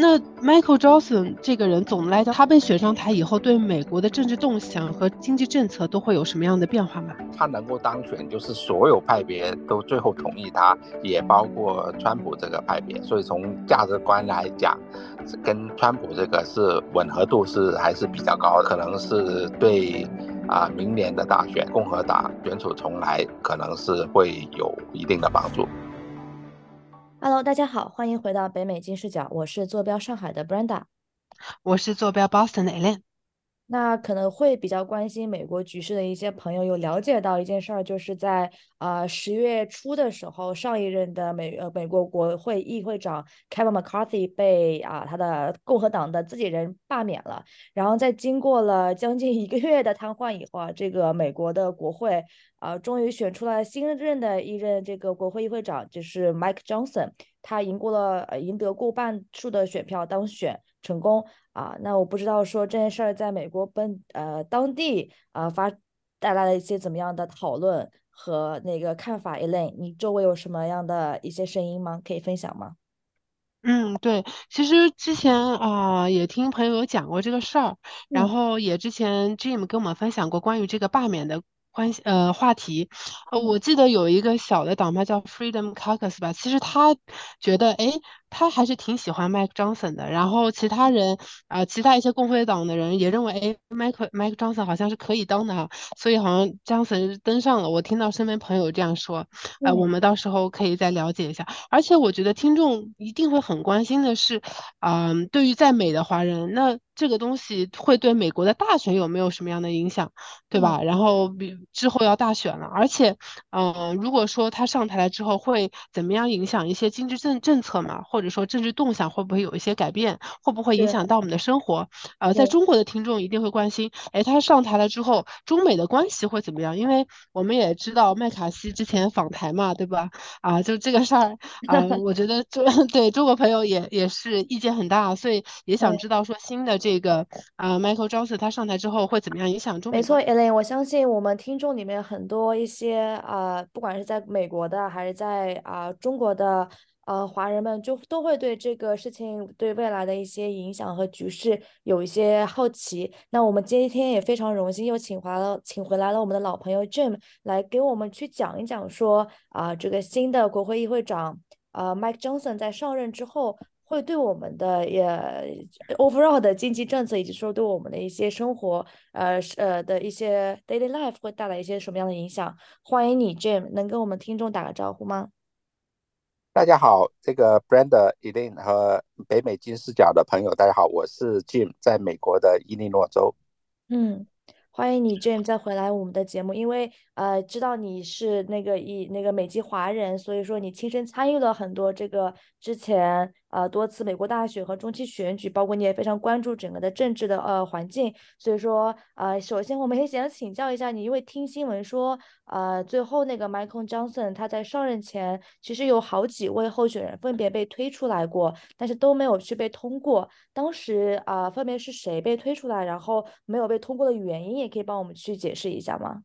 那 Michael Johnson 这个人，总的来讲，他被选上台以后，对美国的政治动向和经济政策都会有什么样的变化吗？他能够当选，就是所有派别都最后同意他，也包括川普这个派别。所以从价值观来讲，跟川普这个是吻合度是还是比较高的，可能是对啊明年的大选，共和党卷土重来，可能是会有一定的帮助。Hello，大家好，欢迎回到北美金视角，我是坐标上海的 Brenda，我是坐标 Boston 的 Elaine。那可能会比较关心美国局势的一些朋友有了解到一件事儿，就是在呃十月初的时候，上一任的美呃美国国会议会长 Kevin McCarthy 被啊他的共和党的自己人罢免了。然后在经过了将近一个月的瘫痪以后啊，这个美国的国会啊终于选出了新任的一任这个国会议会长，就是 Mike Johnson，他赢过了赢得过半数的选票当选成功。啊，那我不知道说这件事儿在美国本呃当地啊发带来了一些怎么样的讨论和那个看法，Elaine，你周围有什么样的一些声音吗？可以分享吗？嗯，对，其实之前啊也听朋友有讲过这个事儿，然后也之前 Jim 跟我们分享过关于这个罢免的。关系呃话题，呃我记得有一个小的党派叫 Freedom Caucus 吧，其实他觉得哎他还是挺喜欢 Mike Johnson 的，然后其他人啊其他一些共和党的人也认为哎 Mike Mike Johnson 好像是可以当的，所以好像 Johnson 登上了，我听到身边朋友这样说，呃我们到时候可以再了解一下，而且我觉得听众一定会很关心的是，嗯对于在美的华人那。这个东西会对美国的大选有没有什么样的影响，对吧？然后比之后要大选了，而且，嗯，如果说他上台了之后会怎么样影响一些经济政政策嘛，或者说政治动向会不会有一些改变，会不会影响到我们的生活？呃，在中国的听众一定会关心，哎，他上台了之后，中美的关系会怎么样？因为我们也知道麦卡锡之前访台嘛，对吧？啊，就这个事儿，啊，我觉得中 对中国朋友也也是意见很大，所以也想知道说新的这。这个啊，Michael Johnson 他上台之后会怎么样影响中？没错，Elaine，我相信我们听众里面很多一些啊，不管是在美国的还是在啊中国的呃华人们，就都会对这个事情对未来的一些影响和局势有一些好奇。那我们今天也非常荣幸又请回了，请回来了我们的老朋友 Jim 来给我们去讲一讲说啊，这个新的国会议会长呃，Mike Johnson 在上任之后。会对我们的也 overall 的经济政策，以及说对我们的一些生活，呃呃的一些 daily life 会带来一些什么样的影响？欢迎你，Jim，能跟我们听众打个招呼吗？大家好，这个 Brenda、Elaine 和北美金视角的朋友，大家好，我是 Jim，在美国的伊利诺州。嗯。欢迎你，Jim，再回来我们的节目。因为呃，知道你是那个以那个美籍华人，所以说你亲身参与了很多这个之前呃多次美国大选和中期选举，包括你也非常关注整个的政治的呃环境。所以说呃，首先我们也想请教一下你，因为听新闻说呃，最后那个 Michael Johnson 他在上任前其实有好几位候选人分别被推出来过，但是都没有去被通过。当时啊，分别是谁被推出来，然后没有被通过的原因也。可以帮我们去解释一下吗？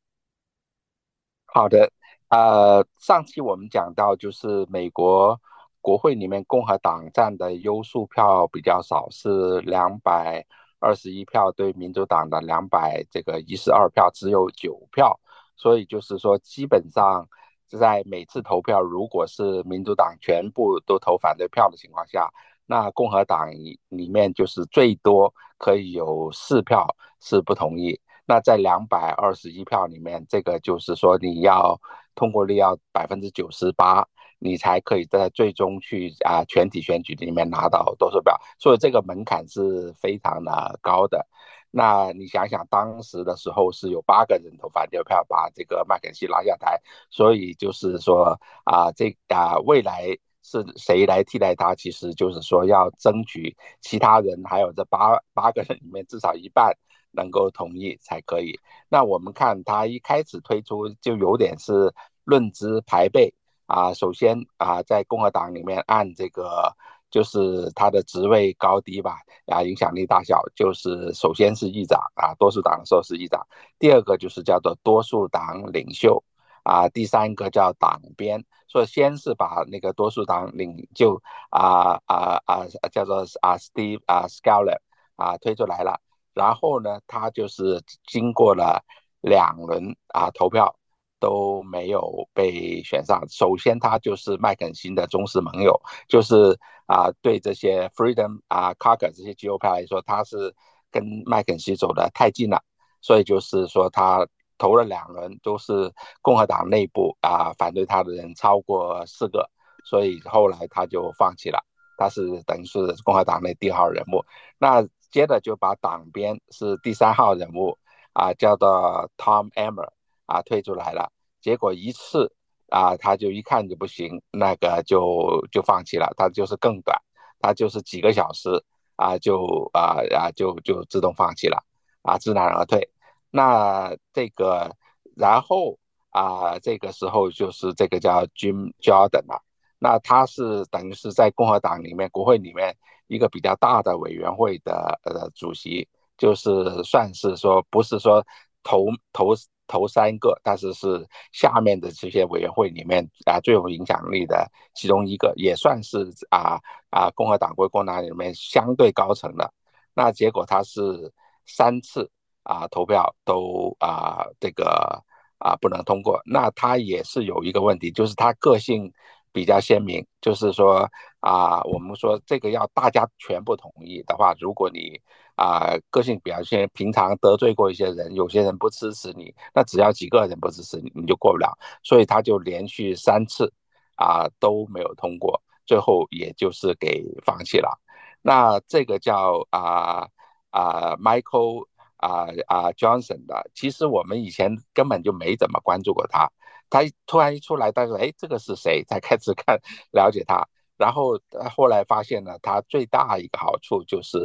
好的，呃，上期我们讲到，就是美国国会里面共和党占的优数票比较少，是两百二十一票对民主党的两百这个一十二票，只有九票，所以就是说，基本上在每次投票，如果是民主党全部都投反对票的情况下，那共和党里面就是最多可以有四票是不同意。那在两百二十一票里面，这个就是说你要通过率要百分之九十八，你才可以在最终去啊全体选举里面拿到多数票，所以这个门槛是非常的高的。那你想想，当时的时候是有八个人投反对票把这个麦肯锡拉下台，所以就是说啊，这啊未来是谁来替代他，其实就是说要争取其他人还有这八八个人里面至少一半。能够同意才可以。那我们看他一开始推出就有点是论资排辈啊。首先啊，在共和党里面按这个就是他的职位高低吧，啊，影响力大小，就是首先是议长啊，多数党的时候是议长。第二个就是叫做多数党领袖啊，第三个叫党鞭，所以先是把那个多数党领袖啊啊啊叫做啊 Steve 啊 Scaler 啊推出来了，然后呢，他就是经过了两轮啊投票都没有被选上。首先，他就是麦肯锡的忠实盟友，就是啊对这些 Freedom 啊 Caucus 这些极右派来说，他是跟麦肯锡走的太近了。所以就是说，他投了两轮，都是共和党内部啊反对他的人超过四个，所以后来他就放弃了。他是等于是共和党内第二号人物。那接着就把党鞭是第三号人物啊，叫做 Tom Emmer 啊退出来了。结果一次啊，他就一看就不行，那个就就放弃了。他就是更短，他就是几个小时啊，就啊啊就就自动放弃了啊，知难而退。那这个，然后啊，这个时候就是这个叫 Jim Jordan 了。那他是等于是在共和党里面国会里面一个比较大的委员会的呃主席，就是算是说不是说投投头三个，但是是下面的这些委员会里面啊最有影响力的其中一个，也算是啊啊共和党国共党里面相对高层的。那结果他是三次。啊，投票都啊，这个啊不能通过。那他也是有一个问题，就是他个性比较鲜明，就是说啊，我们说这个要大家全部同意的话，如果你啊个性表现平常得罪过一些人，有些人不支持你，那只要几个人不支持你，你就过不了。所以他就连续三次啊都没有通过，最后也就是给放弃了。那这个叫啊啊 Michael。啊啊，Johnson 的，其实我们以前根本就没怎么关注过他，他突然一出来，大家说，哎，这个是谁？才开始看了解他，然后后来发现呢，他最大一个好处就是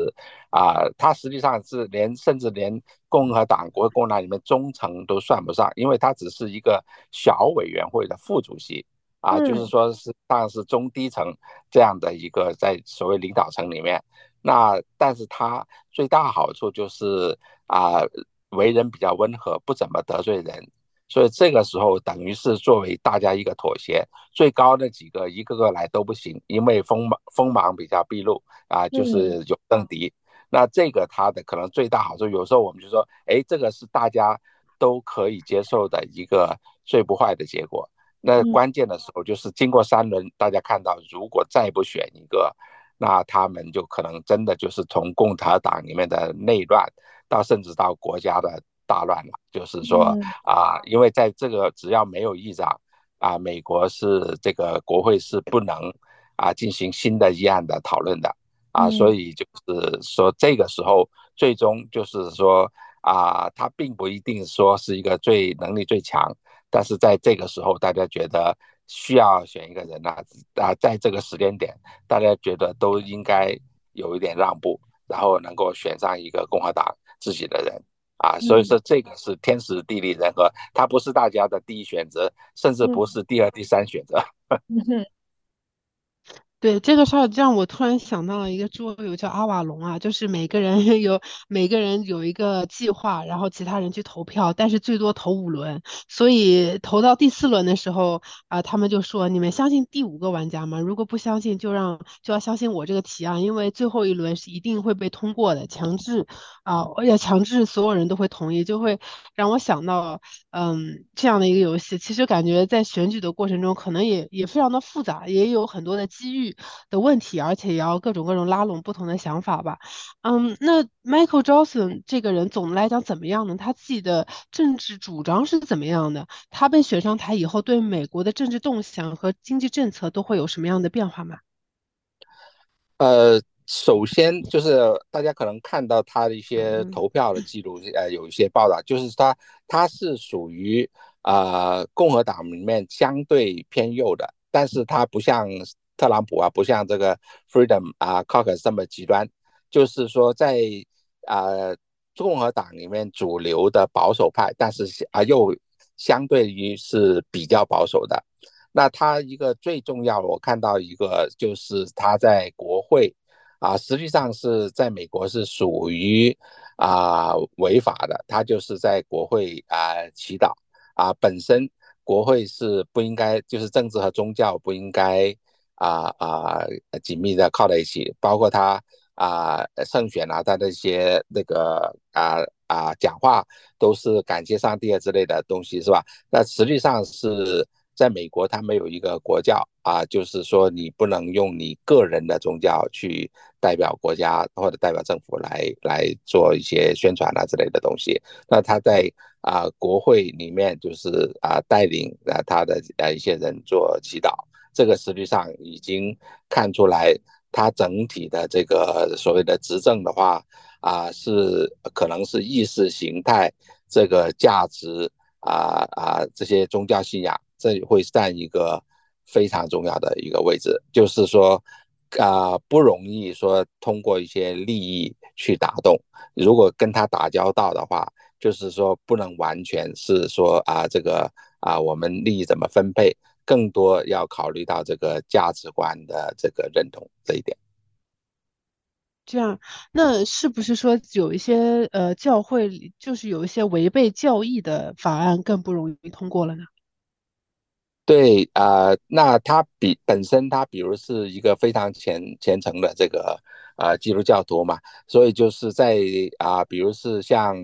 啊，他实际上是连甚至连共和党国共党里面中层都算不上，因为他只是一个小委员会的副主席啊，就是说是当然是中低层这样的一个在所谓领导层里面。那但是他最大好处就是啊，为人比较温和，不怎么得罪人，所以这个时候等于是作为大家一个妥协。最高的几个一个个来都不行，因为锋芒锋芒比较毕露啊，就是有政敌。那这个他的可能最大好处，有时候我们就说，哎，这个是大家都可以接受的一个最不坏的结果。那关键的时候就是经过三轮，大家看到如果再不选一个。那他们就可能真的就是从共产党里面的内乱，到甚至到国家的大乱了。就是说啊，因为在这个只要没有议长啊，美国是这个国会是不能啊进行新的议案的讨论的啊，所以就是说这个时候最终就是说啊，他并不一定说是一个最能力最强，但是在这个时候大家觉得。需要选一个人呐，啊，在这个时间点，大家觉得都应该有一点让步，然后能够选上一个共和党自己的人啊，所以说这个是天时地利人和，它不是大家的第一选择，甚至不是第二、第三选择。对这个事儿，让我突然想到了一个桌游，叫阿瓦隆啊，就是每个人 有每个人有一个计划，然后其他人去投票，但是最多投五轮，所以投到第四轮的时候啊，他们就说：“你们相信第五个玩家吗？如果不相信，就让就要相信我这个提案，因为最后一轮是一定会被通过的，强制啊，而且强制所有人都会同意，就会让我想到，嗯，这样的一个游戏。其实感觉在选举的过程中，可能也也非常的复杂，也有很多的机遇。”的问题，而且也要各种各种拉拢不同的想法吧。嗯，那 Michael Johnson 这个人总的来讲怎么样呢？他自己的政治主张是怎么样的？他被选上台以后，对美国的政治动向和经济政策都会有什么样的变化吗？呃，首先就是大家可能看到他的一些投票的记录，呃，有一些报道，就是他他是属于啊共和党里面相对偏右的，但是他不像。特朗普啊，不像这个 Freedom 啊 Caucus 这么极端，就是说在啊共和党里面主流的保守派，但是啊又相对于是比较保守的。那他一个最重要的，我看到一个就是他在国会啊，实际上是在美国是属于啊违法的，他就是在国会啊祈祷啊本身。国会是不应该，就是政治和宗教不应该啊啊紧密的靠在一起，包括他啊胜选啊，他那些那个啊啊讲话都是感谢上帝啊之类的东西，是吧？那实际上是。在美国，他没有一个国教啊，就是说你不能用你个人的宗教去代表国家或者代表政府来来做一些宣传啊之类的东西。那他在啊国会里面就是啊带领啊他的呃一些人做祈祷，这个实际上已经看出来，他整体的这个所谓的执政的话啊是可能是意识形态这个价值啊啊这些宗教信仰。这会占一个非常重要的一个位置，就是说，啊，不容易说通过一些利益去打动。如果跟他打交道的话，就是说不能完全是说啊，这个啊，我们利益怎么分配，更多要考虑到这个价值观的这个认同这一点。这样，那是不是说有一些呃教会就是有一些违背教义的法案更不容易通过了呢？对啊，那他比本身他比如是一个非常虔虔诚的这个呃基督教徒嘛，所以就是在啊，比如是像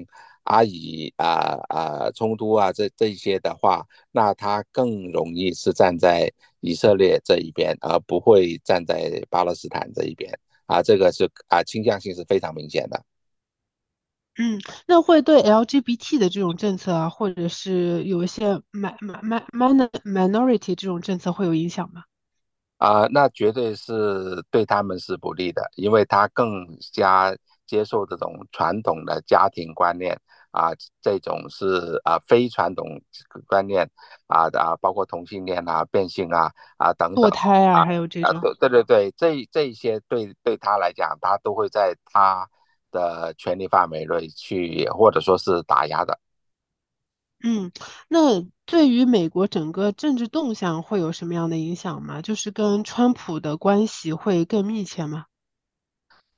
阿以啊啊冲突啊这这一些的话，那他更容易是站在以色列这一边，而不会站在巴勒斯坦这一边啊，这个是啊倾向性是非常明显的。嗯，那会对 LGBT 的这种政策啊，或者是有一些 man man man minority 这种政策会有影响吗？啊，那绝对是对他们是不利的，因为他更加接受这种传统的家庭观念啊，这种是啊非传统观念啊啊，包括同性恋啊、变性啊啊等等，堕胎啊，还有这种，对对对，这这些对对他来讲，他都会在他。的权力范围内去，或者说是打压的。嗯，那对于美国整个政治动向会有什么样的影响吗？就是跟川普的关系会更密切吗？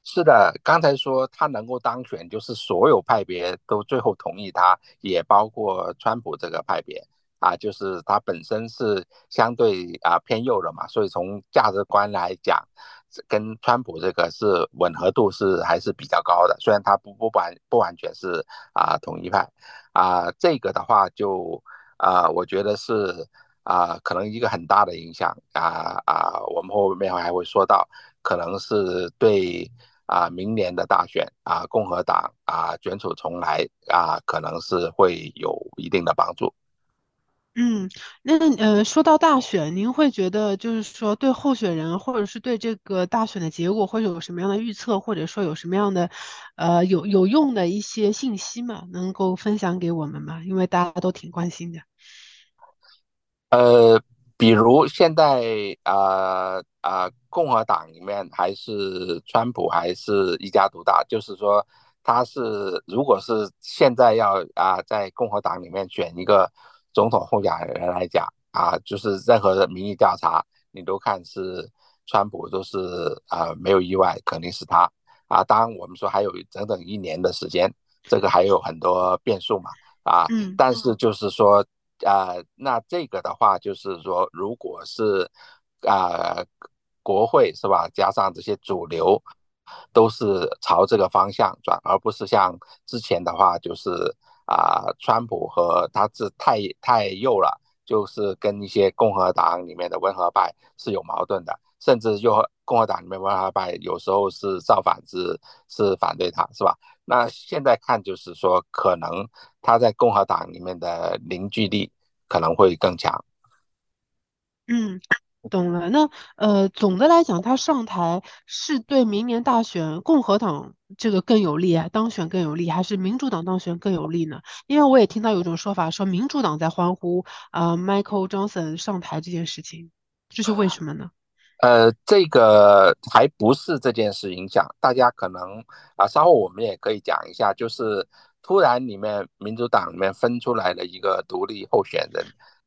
是的，刚才说他能够当选，就是所有派别都最后同意他，也包括川普这个派别。啊，就是他本身是相对啊偏右的嘛，所以从价值观来讲，跟川普这个是吻合度是还是比较高的。虽然他不不完不完全是啊统一派，啊这个的话就啊我觉得是啊可能一个很大的影响啊啊我们后面还会说到，可能是对啊明年的大选啊共和党啊卷土重来啊可能是会有一定的帮助。嗯，那呃，说到大选，您会觉得就是说对候选人，或者是对这个大选的结果，会有什么样的预测，或者说有什么样的呃有有用的一些信息吗？能够分享给我们吗？因为大家都挺关心的。呃，比如现在啊啊，共和党里面还是川普还是一家独大，就是说他是如果是现在要啊在共和党里面选一个。总统候选人来讲啊，就是任何的民意调查，你都看是川普，都是啊没有意外，肯定是他啊。当然，我们说还有整整一年的时间，这个还有很多变数嘛啊。嗯。但是就是说，呃，那这个的话，就是说，如果是啊国会是吧，加上这些主流都是朝这个方向转，而不是像之前的话就是。啊，川普和他是太太右了，就是跟一些共和党里面的温和派是有矛盾的，甚至又共和党里面温和派有时候是造反是是反对他，是吧？那现在看就是说，可能他在共和党里面的凝聚力可能会更强。嗯。懂了，那呃，总的来讲，他上台是对明年大选共和党这个更有利啊，当选更有利，还是民主党当选更有利呢？因为我也听到有种说法，说民主党在欢呼啊，Michael Johnson 上台这件事情，这是为什么呢？呃，这个还不是这件事影响，大家可能啊，稍后我们也可以讲一下，就是突然里面民主党里面分出来了一个独立候选人。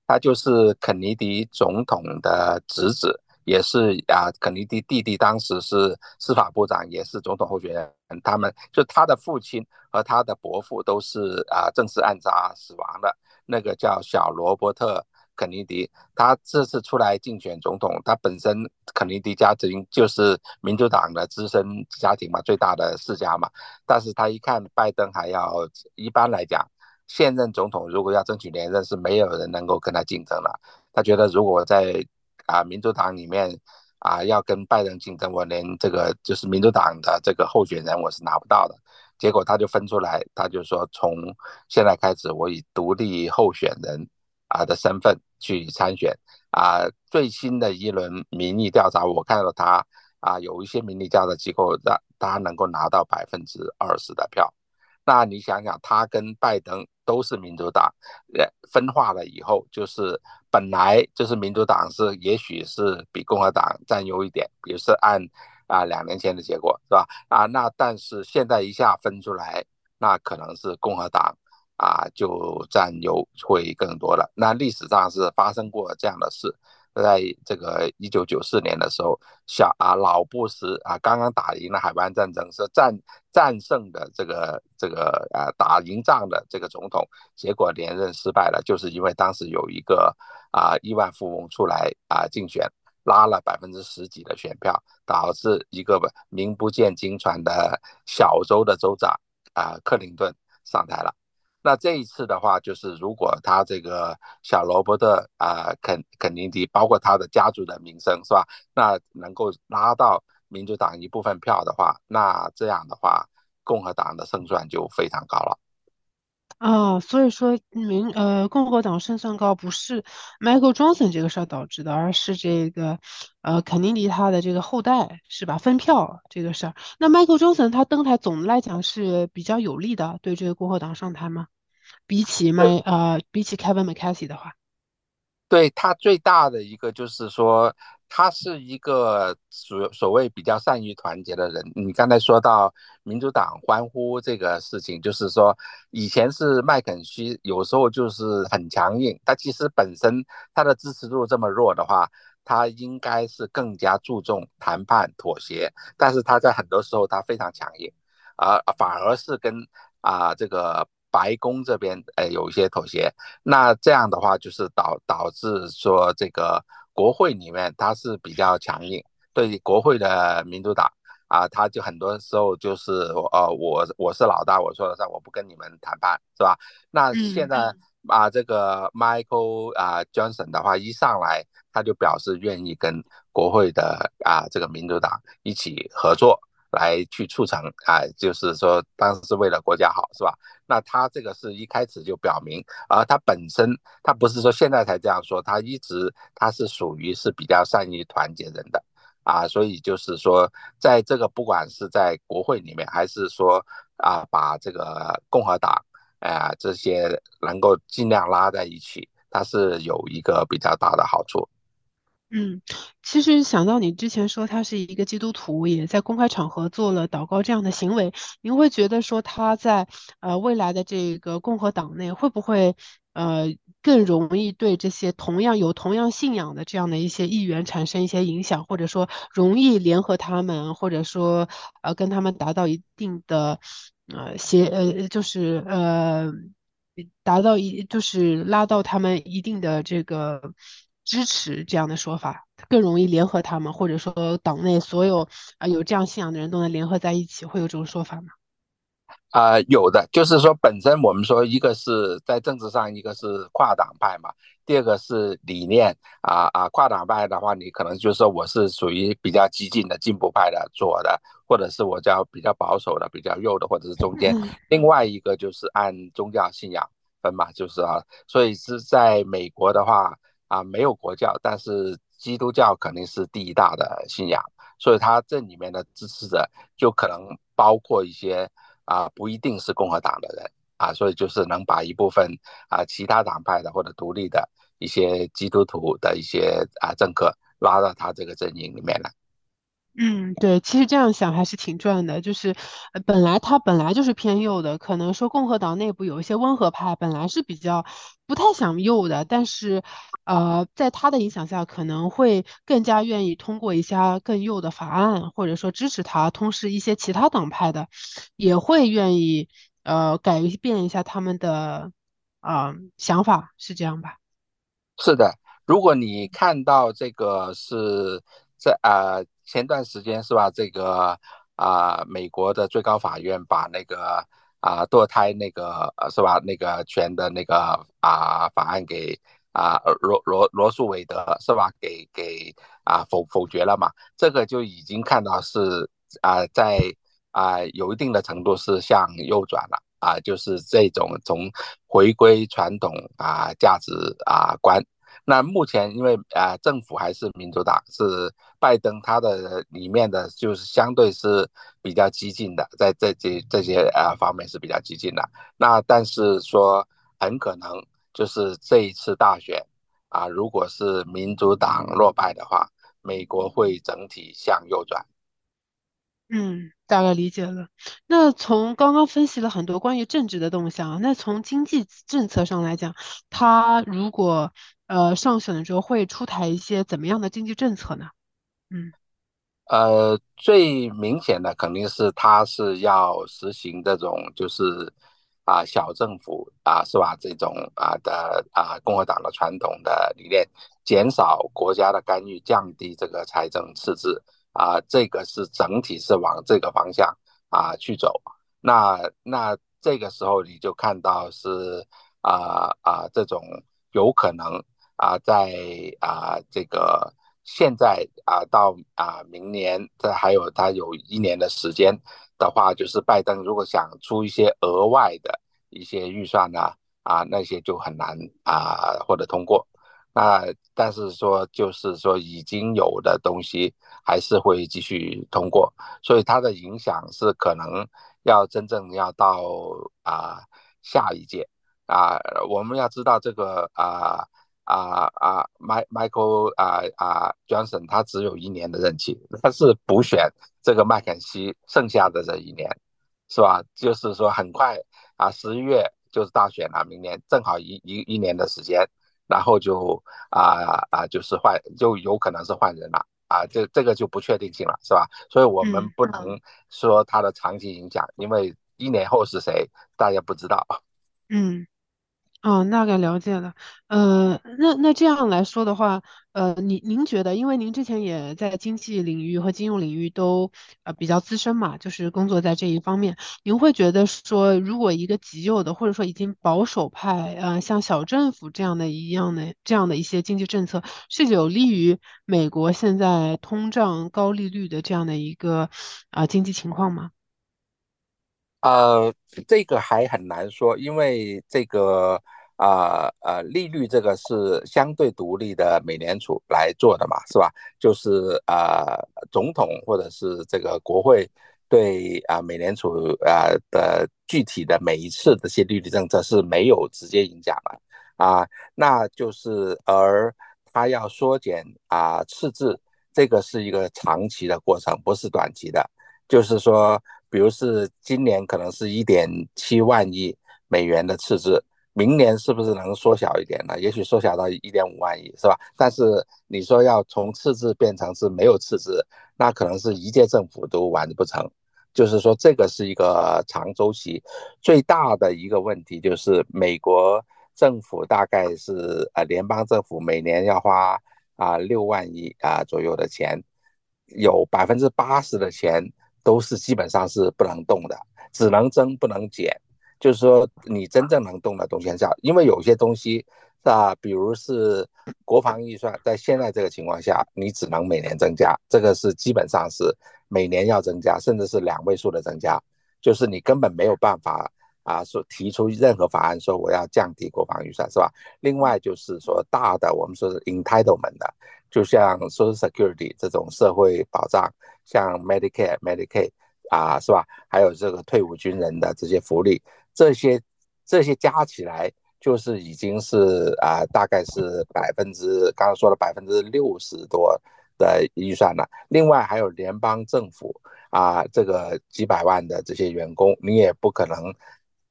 他就是肯尼迪总统的侄子，也是啊，肯尼迪弟弟当时是司法部长，也是总统候选人。他们就他的父亲和他的伯父都是啊，正式暗杀死亡的。那个叫小罗伯特·肯尼迪，他这次出来竞选总统，他本身肯尼迪家庭就是民主党的资深家庭嘛，最大的世家嘛。但是他一看拜登还要，一般来讲，现任总统如果要争取连任，是没有人能够跟他竞争了。他觉得如果在啊民主党里面啊要跟拜登竞争，我连这个就是民主党的这个候选人我是拿不到的。结果他就分出来，他就说从现在开始，我以独立候选人啊的身份去参选啊。最新的一轮民意调查，我看到他啊有一些民意调查机构让他能够拿到百分之二十的票。那你想想，他跟拜登都是民主党，呃分化了以后，就是本来就是民主党是也许是比共和党占优一点，比如是按。啊，两年前的结果是吧？啊，那但是现在一下分出来，那可能是共和党啊就占优会更多了。那历史上是发生过这样的事，在这个一九九四年的时候，小啊老布什啊刚刚打赢了海湾战争，是战战胜的这个这个啊打赢仗的这个总统，结果连任失败了，就是因为当时有一个啊亿万富翁出来啊竞选。拉了百分之十几的选票，导致一个名不见经传的小州的州长啊克林顿上台了。那这一次的话，就是如果他这个小罗伯特啊肯肯尼迪，包括他的家族的名声是吧？那能够拉到民主党一部分票的话，那这样的话，共和党的胜算就非常高了。啊，所以说民呃共和党胜算高不是 Michael Johnson 这个事儿导致的，而是这个呃肯尼迪他的这个后代是吧？分票这个事儿。那 Michael Johnson 他登台总的来讲是比较有利的，对这个共和党上台吗？比起麦呃比起 Kevin McCarthy 的话，对他最大的一个就是说。他是一个所所谓比较善于团结的人。你刚才说到民主党欢呼这个事情，就是说以前是麦肯锡有时候就是很强硬，他其实本身他的支持度这么弱的话，他应该是更加注重谈判妥协，但是他在很多时候他非常强硬，而反而是跟啊这个白宫这边呃有一些妥协。那这样的话就是导导致说这个。国会里面他是比较强硬，对国会的民主党啊，他就很多时候就是呃，我我是老大，我说了算，我不跟你们谈判，是吧？那现在啊，这个 Michael 啊 Johnson 的话一上来，他就表示愿意跟国会的啊这个民主党一起合作。来去促成啊，就是说当时是为了国家好，是吧？那他这个是一开始就表明，而他本身他不是说现在才这样说，他一直他是属于是比较善于团结人的啊，所以就是说，在这个不管是在国会里面，还是说啊，把这个共和党啊这些能够尽量拉在一起，他是有一个比较大的好处。嗯，其实想到你之前说他是一个基督徒，也在公开场合做了祷告这样的行为，您会觉得说他在呃未来的这个共和党内会不会呃更容易对这些同样有同样信仰的这样的一些议员产生一些影响，或者说容易联合他们，或者说呃跟他们达到一定的呃协呃就是呃达到一就是拉到他们一定的这个。支持这样的说法，更容易联合他们，或者说党内所有啊有这样信仰的人都能联合在一起，会有这种说法吗？啊，有的，就是说本身我们说一个是在政治上，一个是跨党派嘛，第二个是理念啊啊，跨党派的话，你可能就是说我是属于比较激进的进步派的左的，或者是我叫比较保守的比较右的，或者是中间。另外一个就是按宗教信仰分嘛，就是啊，所以是在美国的话。啊，没有国教，但是基督教肯定是第一大的信仰，所以他这里面的支持者就可能包括一些啊，不一定是共和党的人啊，所以就是能把一部分啊其他党派的或者独立的一些基督徒的一些啊政客拉到他这个阵营里面来。嗯，对，其实这样想还是挺赚的。就是，本来他本来就是偏右的，可能说共和党内部有一些温和派，本来是比较不太想右的，但是，呃，在他的影响下，可能会更加愿意通过一些更右的法案，或者说支持他。同时，一些其他党派的也会愿意，呃，改变一下他们的，啊，想法，是这样吧？是的，如果你看到这个是在啊前段时间是吧？这个啊美国的最高法院把那个啊堕胎那个是吧那个权的那个啊法案给啊罗罗罗素韦德是吧给给啊否否决了嘛？这个就已经看到是啊在啊有一定的程度是向右转了。啊，就是这种从回归传统啊价值啊观。那目前因为啊政府还是民主党，是拜登他的里面的就是相对是比较激进的，在这些这些啊方面是比较激进的。那但是说很可能就是这一次大选啊，如果是民主党落败的话，美国会整体向右转。嗯，大概理解了。那从刚刚分析了很多关于政治的动向，那从经济政策上来讲，他如果呃上选的时候会出台一些怎么样的经济政策呢？嗯，呃，最明显的肯定是他是要实行这种就是啊小政府啊是吧？这种啊的啊共和党的传统的理念，减少国家的干预，降低这个财政赤字。啊，这个是整体是往这个方向啊去走，那那这个时候你就看到是啊啊这种有可能啊在啊这个现在啊到啊明年这还有他有一年的时间的话，就是拜登如果想出一些额外的一些预算呢啊那些就很难啊获得通过。那但是说就是说已经有的东西还是会继续通过，所以它的影响是可能要真正要到啊下一届啊，我们要知道这个啊啊啊，M Michael 啊啊 Johnson 他只有一年的任期，他是补选这个麦肯锡剩下的这一年，是吧？就是说很快啊，十一月就是大选了，明年正好一一一年的时间。然后就啊啊，就是换，就有可能是换人了啊，这这个就不确定性了，是吧？所以我们不能说它的长期影响，因为一年后是谁，大家不知道。嗯。哦，大概了解了。呃，那那这样来说的话，呃，您您觉得，因为您之前也在经济领域和金融领域都呃比较资深嘛，就是工作在这一方面，您会觉得说，如果一个极右的或者说已经保守派，呃，像小政府这样的一样的这样的一些经济政策，是有利于美国现在通胀高利率的这样的一个啊经济情况吗？呃，这个还很难说，因为这个啊呃利率这个是相对独立的美联储来做的嘛，是吧？就是啊总统或者是这个国会对啊美联储啊的具体的每一次这些利率政策是没有直接影响的啊，那就是而他要缩减啊赤字，这个是一个长期的过程，不是短期的，就是说。比如是今年可能是一点七万亿美元的赤字，明年是不是能缩小一点呢？也许缩小到一点五万亿，是吧？但是你说要从赤字变成是没有赤字，那可能是一届政府都完不成。就是说这个是一个长周期，最大的一个问题就是美国政府大概是呃联邦政府每年要花啊六万亿啊左右的钱，有百分之八十的钱。都是基本上是不能动的，只能增不能减。就是说，你真正能动的东西很少，因为有些东西是吧？比如是国防预算，在现在这个情况下，你只能每年增加，这个是基本上是每年要增加，甚至是两位数的增加，就是你根本没有办法啊，说提出任何法案说我要降低国防预算，是吧？另外就是说大的，我们说是 entitlement 的，就像 social security 这种社会保障。像 Medicare、Medicaid 啊，是吧？还有这个退伍军人的这些福利，这些这些加起来就是已经是啊，大概是百分之刚刚说了百分之六十多的预算了。另外还有联邦政府啊，这个几百万的这些员工，你也不可能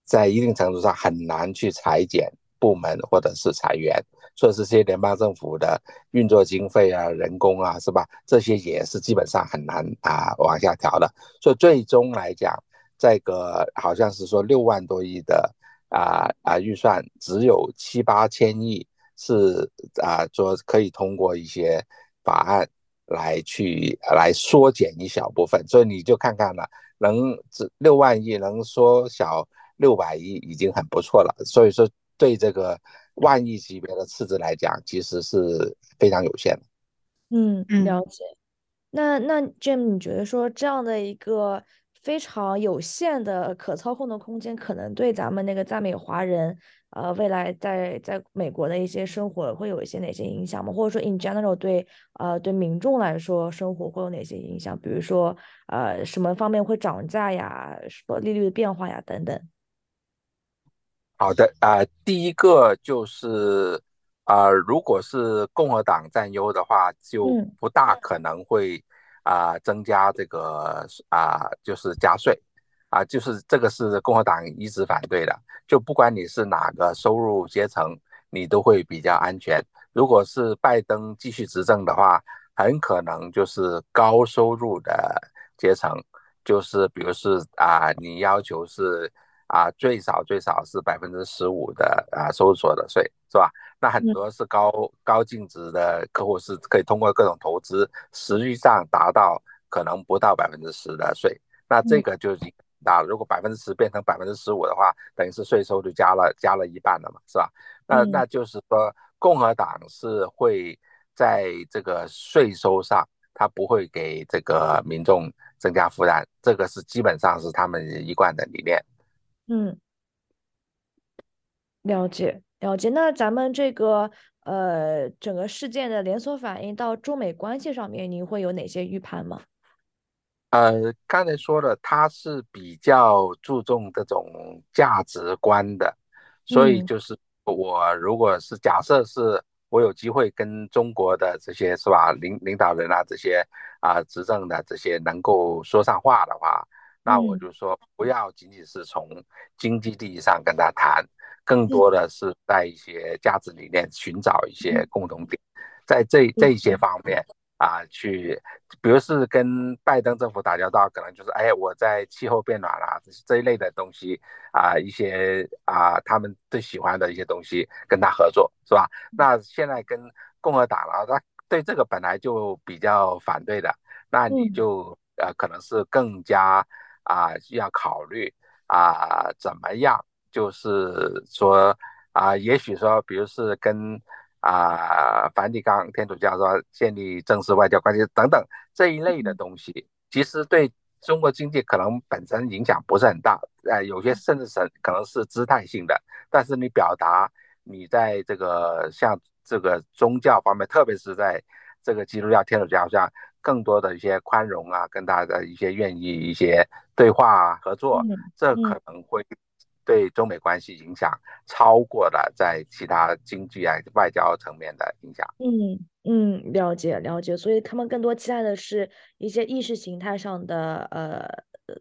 在一定程度上很难去裁减部门或者是裁员。说这些联邦政府的运作经费啊、人工啊，是吧？这些也是基本上很难啊往下调的。所以最终来讲，这个好像是说六万多亿的啊啊预算，只有七八千亿是啊，说可以通过一些法案来去来缩减一小部分，所以你就看看了，能这六万亿能缩小六百亿已经很不错了。所以说，对这个万亿级别的赤字来讲，其实是非常有限的。嗯，了解。那那 Jim，你觉得说这样的一个非常有限的可操控的空间，可能对咱们那个在美华人，呃，未来在在美国的一些生活会有一些哪些影响吗？或者说 in general 对呃对民众来说生活会有哪些影响？比如说呃什么方面会涨价呀，什么利率的变化呀等等。好的啊，第一个就是啊，如果是共和党占优的话，就不大可能会。啊，增加这个啊，就是加税，啊，就是这个是共和党一直反对的。就不管你是哪个收入阶层，你都会比较安全。如果是拜登继续执政的话，很可能就是高收入的阶层，就是比如是啊，你要求是啊，最少最少是百分之十五的啊收入所得税，是吧？那很多是高高净值的客户是可以通过各种投资，实际上达到可能不到百分之十的税。那这个就已经大了。如果百分之十变成百分之十五的话，等于是税收就加了加了一半了嘛，是吧？那那就是说，共和党是会在这个税收上，他不会给这个民众增加负担，这个是基本上是他们一贯的理念。嗯，了解。了解，那咱们这个呃整个事件的连锁反应到中美关系上面，您会有哪些预判吗？呃，刚才说了，他是比较注重这种价值观的，所以就是我如果是假设是我有机会跟中国的这些是吧领领导人啊这些啊执政的这些能够说上话的话，那我就说不要仅仅是从经济利益上跟他谈。更多的是在一些价值理念寻找一些共同点，在这这一些方面啊，去，比如是跟拜登政府打交道，可能就是哎，我在气候变暖啦这这一类的东西啊，一些啊他们最喜欢的一些东西跟他合作是吧？那现在跟共和党了，他对这个本来就比较反对的，那你就呃可能是更加啊要考虑啊怎么样。就是说啊，也许说，比如是跟啊梵蒂冈天主教说建立正式外交关系等等这一类的东西，其实对中国经济可能本身影响不是很大，呃，有些甚至是可能是姿态性的。但是你表达你在这个像这个宗教方面，特别是在这个基督教天主教上更多的一些宽容啊，跟大家一些愿意一些对话啊合作，这可能会。对中美关系影响超过了在其他经济啊、外交层面的影响。嗯嗯，了解了解。所以他们更多期待的是一些意识形态上的呃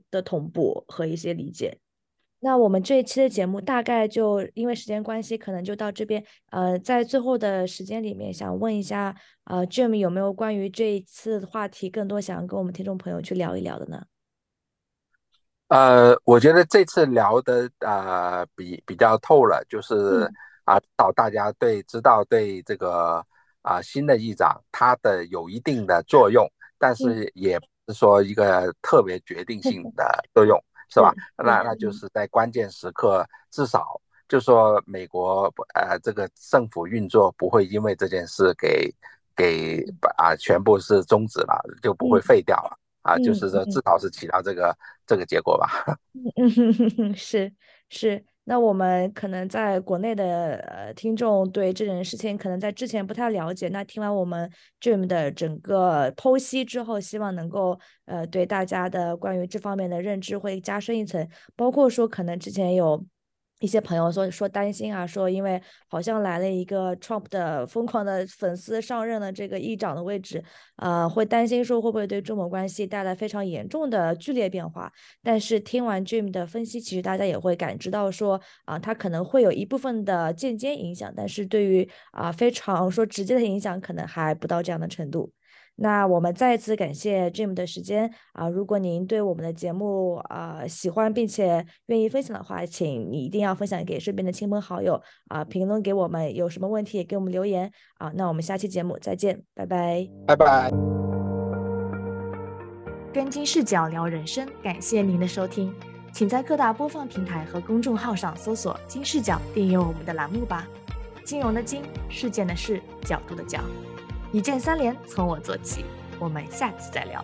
的同步和一些理解。那我们这一期的节目大概就因为时间关系，可能就到这边。呃，在最后的时间里面，想问一下，呃，Jim 有没有关于这一次话题更多想要跟我们听众朋友去聊一聊的呢？呃，我觉得这次聊的呃比比较透了，就是啊，到大家对知道对这个啊新的议长他的有一定的作用，但是也不是说一个特别决定性的作用，是吧？那那就是在关键时刻，至少就说美国呃这个政府运作不会因为这件事给给啊全部是终止了，就不会废掉了。啊，就是说，至少是起到这个这个结果吧。嗯，是 是。那我们可能在国内的呃听众对这件事情可能在之前不太了解，那听完我们 Dream 的整个剖析之后，希望能够呃对大家的关于这方面的认知会加深一层，包括说可能之前有。一些朋友说说担心啊，说因为好像来了一个 Trump 的疯狂的粉丝上任了这个议长的位置，呃，会担心说会不会对中美关系带来非常严重的剧烈变化。但是听完 Jim 的分析，其实大家也会感知到说啊，它可能会有一部分的间接影响，但是对于啊非常说直接的影响，可能还不到这样的程度。那我们再次感谢 Jim 的时间啊！如果您对我们的节目啊喜欢并且愿意分享的话，请你一定要分享给身边的亲朋好友啊！评论给我们，有什么问题也给我们留言啊！那我们下期节目再见，拜拜，拜拜。跟金视角聊人生，感谢您的收听，请在各大播放平台和公众号上搜索“金视角”，订阅我们的栏目吧。金融的金，事件的事，角度的角。一键三连，从我做起。我们下次再聊。